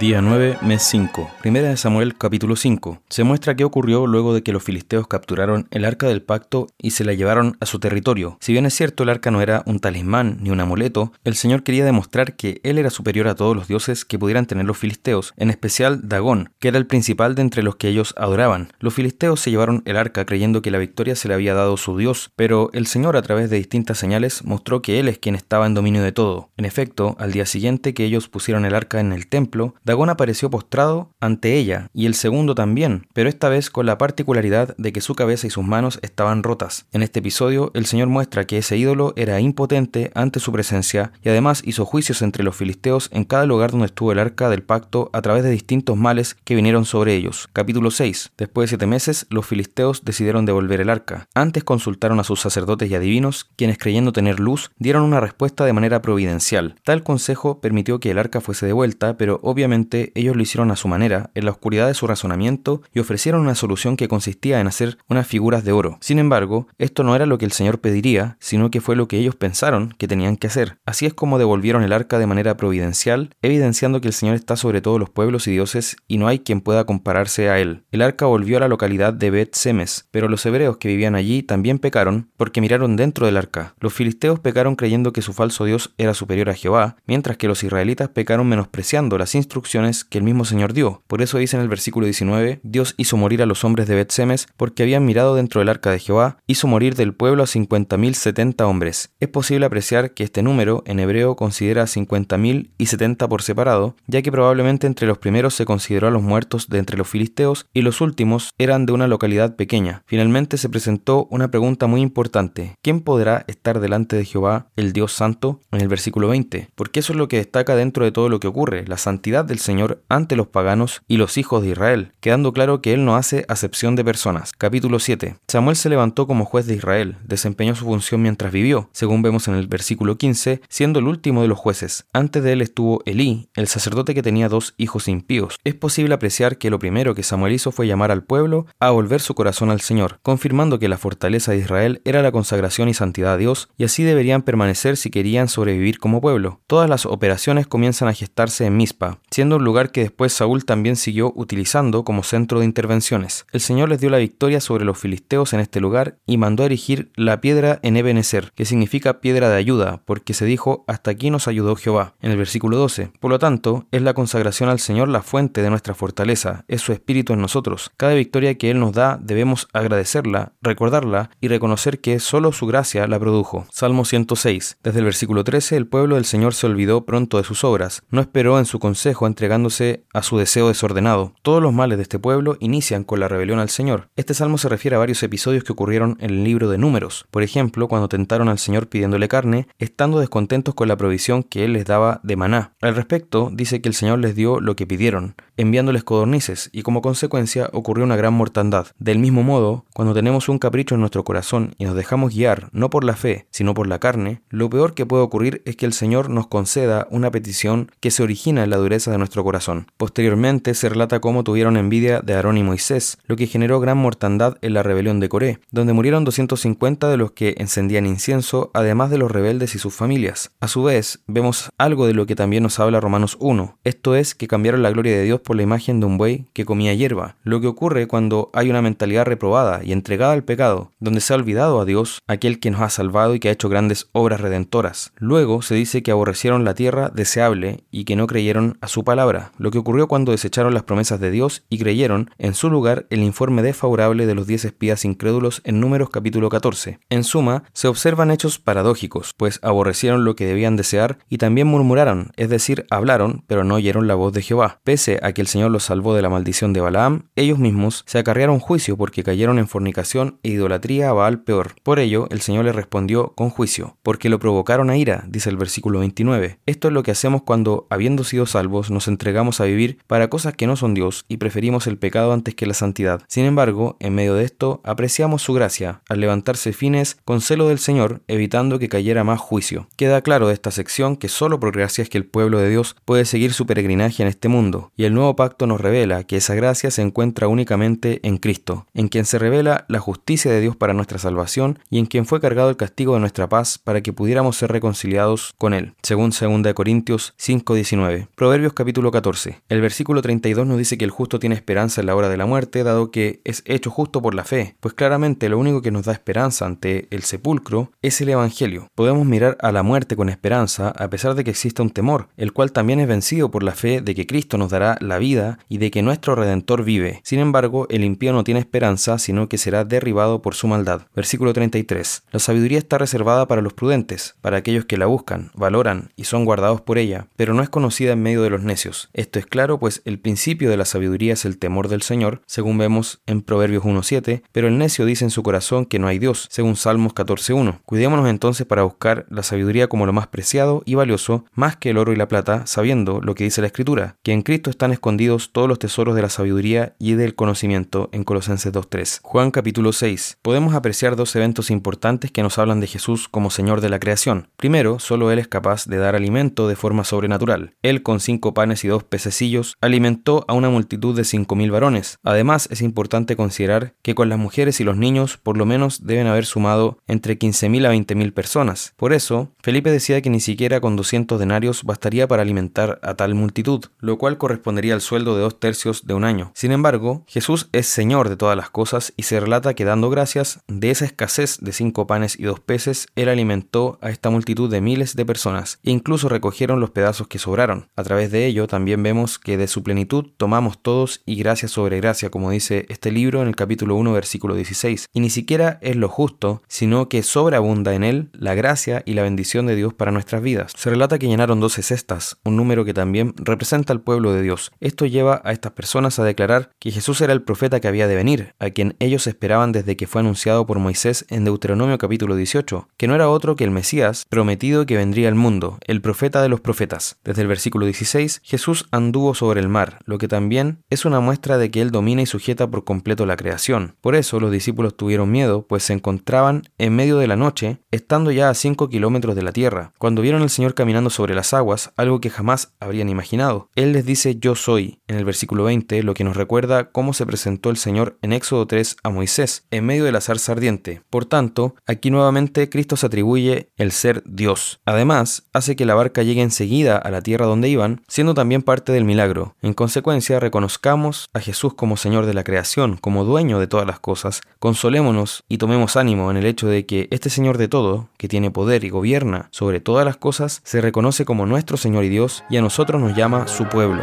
Día 9, mes 5. Primera de Samuel, capítulo 5. Se muestra qué ocurrió luego de que los filisteos capturaron el arca del pacto y se la llevaron a su territorio. Si bien es cierto el arca no era un talismán ni un amuleto, el Señor quería demostrar que él era superior a todos los dioses que pudieran tener los filisteos, en especial Dagón, que era el principal de entre los que ellos adoraban. Los filisteos se llevaron el arca creyendo que la victoria se le había dado su dios, pero el Señor a través de distintas señales mostró que él es quien estaba en dominio de todo. En efecto, al día siguiente que ellos pusieron el arca en el templo, Dagón apareció postrado ante ella, y el segundo también, pero esta vez con la particularidad de que su cabeza y sus manos estaban rotas. En este episodio, el Señor muestra que ese ídolo era impotente ante su presencia y además hizo juicios entre los filisteos en cada lugar donde estuvo el arca del pacto a través de distintos males que vinieron sobre ellos. Capítulo 6. Después de siete meses, los filisteos decidieron devolver el arca. Antes consultaron a sus sacerdotes y adivinos, quienes creyendo tener luz, dieron una respuesta de manera providencial. Tal consejo permitió que el arca fuese devuelta, pero obviamente ellos lo hicieron a su manera, en la oscuridad de su razonamiento, y ofrecieron una solución que consistía en hacer unas figuras de oro. Sin embargo, esto no era lo que el Señor pediría, sino que fue lo que ellos pensaron que tenían que hacer. Así es como devolvieron el arca de manera providencial, evidenciando que el Señor está sobre todos los pueblos y dioses y no hay quien pueda compararse a él. El arca volvió a la localidad de Bet Semes, pero los hebreos que vivían allí también pecaron porque miraron dentro del arca. Los filisteos pecaron creyendo que su falso Dios era superior a Jehová, mientras que los israelitas pecaron menospreciando las instrucciones que el mismo Señor dio. Por eso dice en el versículo 19, Dios hizo morir a los hombres de Bet-Semes porque habían mirado dentro del arca de Jehová, hizo morir del pueblo a cincuenta mil setenta hombres. Es posible apreciar que este número en hebreo considera cincuenta mil y setenta por separado, ya que probablemente entre los primeros se consideró a los muertos de entre los filisteos y los últimos eran de una localidad pequeña. Finalmente se presentó una pregunta muy importante. ¿Quién podrá estar delante de Jehová, el Dios Santo? En el versículo 20. Porque eso es lo que destaca dentro de todo lo que ocurre, la santidad del Señor ante los paganos y los hijos de Israel, quedando claro que él no hace acepción de personas. Capítulo 7. Samuel se levantó como juez de Israel, desempeñó su función mientras vivió, según vemos en el versículo 15, siendo el último de los jueces. Antes de él estuvo Elí, el sacerdote que tenía dos hijos impíos. Es posible apreciar que lo primero que Samuel hizo fue llamar al pueblo a volver su corazón al Señor, confirmando que la fortaleza de Israel era la consagración y santidad a Dios, y así deberían permanecer si querían sobrevivir como pueblo. Todas las operaciones comienzan a gestarse en Mizpa, siendo un lugar que después Saúl también siguió utilizando como centro de intervenciones. El Señor les dio la victoria sobre los filisteos en este lugar y mandó a erigir la piedra en Ebenezer, que significa piedra de ayuda, porque se dijo, hasta aquí nos ayudó Jehová, en el versículo 12. Por lo tanto, es la consagración al Señor la fuente de nuestra fortaleza, es su espíritu en nosotros. Cada victoria que Él nos da debemos agradecerla, recordarla y reconocer que solo su gracia la produjo. Salmo 106. Desde el versículo 13, el pueblo del Señor se olvidó pronto de sus obras, no esperó en su consejo entregando a su deseo desordenado. Todos los males de este pueblo inician con la rebelión al Señor. Este salmo se refiere a varios episodios que ocurrieron en el libro de Números. Por ejemplo, cuando tentaron al Señor pidiéndole carne, estando descontentos con la provisión que Él les daba de maná. Al respecto, dice que el Señor les dio lo que pidieron, enviándoles codornices, y como consecuencia ocurrió una gran mortandad. Del mismo modo, cuando tenemos un capricho en nuestro corazón y nos dejamos guiar no por la fe, sino por la carne, lo peor que puede ocurrir es que el Señor nos conceda una petición que se origina en la dureza de nuestro corazón Posteriormente se relata cómo tuvieron envidia de Aarón y Moisés, lo que generó gran mortandad en la rebelión de Coré, donde murieron 250 de los que encendían incienso, además de los rebeldes y sus familias. A su vez, vemos algo de lo que también nos habla Romanos 1, esto es que cambiaron la gloria de Dios por la imagen de un buey que comía hierba, lo que ocurre cuando hay una mentalidad reprobada y entregada al pecado, donde se ha olvidado a Dios, aquel que nos ha salvado y que ha hecho grandes obras redentoras. Luego se dice que aborrecieron la tierra deseable y que no creyeron a su palabra lo que ocurrió cuando desecharon las promesas de Dios y creyeron, en su lugar, el informe desfavorable de los diez espías incrédulos en Números capítulo 14. En suma, se observan hechos paradójicos, pues aborrecieron lo que debían desear y también murmuraron, es decir, hablaron, pero no oyeron la voz de Jehová. Pese a que el Señor los salvó de la maldición de Balaam, ellos mismos se acarrearon juicio porque cayeron en fornicación e idolatría a Baal peor. Por ello, el Señor les respondió con juicio, porque lo provocaron a ira, dice el versículo 29. Esto es lo que hacemos cuando, habiendo sido salvos, nos entregamos a vivir para cosas que no son Dios y preferimos el pecado antes que la santidad. Sin embargo, en medio de esto, apreciamos su gracia al levantarse fines con celo del Señor, evitando que cayera más juicio. Queda claro de esta sección que solo por gracia es que el pueblo de Dios puede seguir su peregrinaje en este mundo, y el nuevo pacto nos revela que esa gracia se encuentra únicamente en Cristo, en quien se revela la justicia de Dios para nuestra salvación y en quien fue cargado el castigo de nuestra paz para que pudiéramos ser reconciliados con Él, según 2 Corintios 5:19. Proverbios capítulo 14. El versículo 32 nos dice que el justo tiene esperanza en la hora de la muerte, dado que es hecho justo por la fe, pues claramente lo único que nos da esperanza ante el sepulcro es el Evangelio. Podemos mirar a la muerte con esperanza a pesar de que exista un temor, el cual también es vencido por la fe de que Cristo nos dará la vida y de que nuestro Redentor vive. Sin embargo, el impío no tiene esperanza, sino que será derribado por su maldad. Versículo 33. La sabiduría está reservada para los prudentes, para aquellos que la buscan, valoran y son guardados por ella, pero no es conocida en medio de los necios. Esto es claro, pues el principio de la sabiduría es el temor del Señor, según vemos en Proverbios 1.7, pero el necio dice en su corazón que no hay Dios, según Salmos 14.1. Cuidémonos entonces para buscar la sabiduría como lo más preciado y valioso, más que el oro y la plata, sabiendo lo que dice la Escritura, que en Cristo están escondidos todos los tesoros de la sabiduría y del conocimiento en Colosenses 2.3. Juan capítulo 6. Podemos apreciar dos eventos importantes que nos hablan de Jesús como Señor de la creación. Primero, solo Él es capaz de dar alimento de forma sobrenatural. Él con cinco panes y dos pececillos alimentó a una multitud de cinco mil varones. Además, es importante considerar que con las mujeres y los niños por lo menos deben haber sumado entre 15.000 a 20.000 personas. Por eso, Felipe decía que ni siquiera con 200 denarios bastaría para alimentar a tal multitud, lo cual correspondería al sueldo de dos tercios de un año. Sin embargo, Jesús es Señor de todas las cosas y se relata que dando gracias, de esa escasez de cinco panes y dos peces, Él alimentó a esta multitud de miles de personas, e incluso recogieron los pedazos que sobraron. A través de ello también vemos que de su plenitud tomamos todos y gracia sobre gracia, como dice este libro en el capítulo 1, versículo 16. Y ni siquiera es lo justo, sino que sobreabunda en él la gracia y la bendición de Dios para nuestras vidas. Se relata que llenaron doce cestas, un número que también representa al pueblo de Dios. Esto lleva a estas personas a declarar que Jesús era el profeta que había de venir, a quien ellos esperaban desde que fue anunciado por Moisés en Deuteronomio capítulo 18, que no era otro que el Mesías prometido que vendría al mundo, el profeta de los profetas. Desde el versículo 16, Jesús anduvo sobre el mar, lo que también es una muestra de que él domina y sujeta por completo la creación. Por eso los discípulos tuvieron miedo, pues se encontraban en medio de la noche, estando ya a 5 kilómetros de la tierra, cuando vieron al Señor caminando sobre las aguas, algo que jamás habrían imaginado. Él les dice yo soy, en el versículo 20, lo que nos recuerda cómo se presentó el Señor en Éxodo 3 a Moisés, en medio de la zarza ardiente. Por tanto, aquí nuevamente Cristo se atribuye el ser Dios. Además, hace que la barca llegue enseguida a la tierra donde iban, siendo también parte del milagro. En consecuencia, reconozcamos a Jesús como Señor de la creación, como dueño de todas las cosas. Consolémonos y tomemos ánimo en el hecho de que este Señor de todo, que tiene poder y gobierna sobre todas las cosas, se reconoce como nuestro Señor y Dios y a nosotros nos llama su pueblo.